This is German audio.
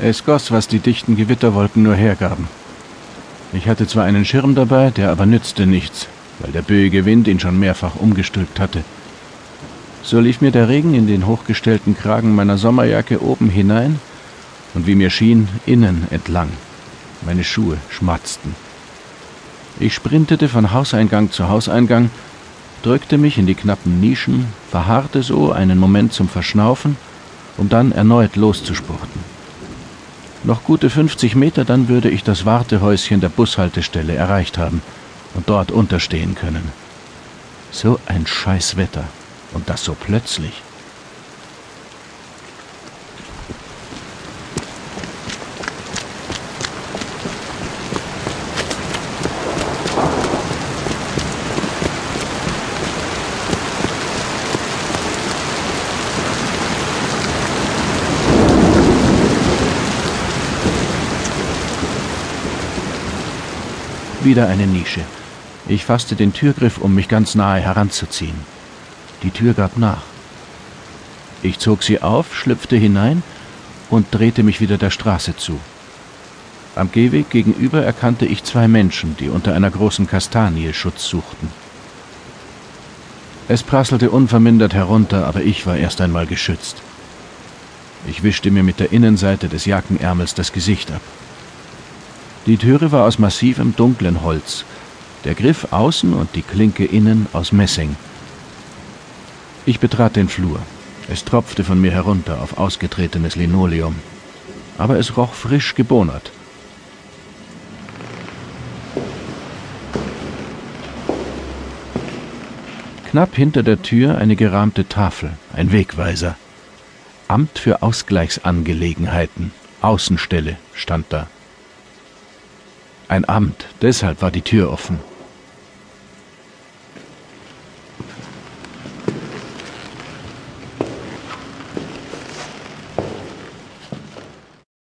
Es goss, was die dichten Gewitterwolken nur hergaben. Ich hatte zwar einen Schirm dabei, der aber nützte nichts, weil der böige Wind ihn schon mehrfach umgestülpt hatte. So lief mir der Regen in den hochgestellten Kragen meiner Sommerjacke oben hinein und wie mir schien, innen entlang. Meine Schuhe schmatzten. Ich sprintete von Hauseingang zu Hauseingang, drückte mich in die knappen Nischen, verharrte so einen Moment zum Verschnaufen, um dann erneut loszuspurten. Noch gute 50 Meter, dann würde ich das Wartehäuschen der Bushaltestelle erreicht haben und dort unterstehen können. So ein Scheißwetter und das so plötzlich. Wieder eine Nische. Ich fasste den Türgriff, um mich ganz nahe heranzuziehen. Die Tür gab nach. Ich zog sie auf, schlüpfte hinein und drehte mich wieder der Straße zu. Am Gehweg gegenüber erkannte ich zwei Menschen, die unter einer großen Kastanie Schutz suchten. Es prasselte unvermindert herunter, aber ich war erst einmal geschützt. Ich wischte mir mit der Innenseite des Jackenärmels das Gesicht ab. Die Türe war aus massivem dunklen Holz, der Griff außen und die Klinke innen aus Messing. Ich betrat den Flur. Es tropfte von mir herunter auf ausgetretenes Linoleum. Aber es roch frisch gebonert. Knapp hinter der Tür eine gerahmte Tafel, ein Wegweiser. Amt für Ausgleichsangelegenheiten, Außenstelle stand da. Ein Amt, deshalb war die Tür offen.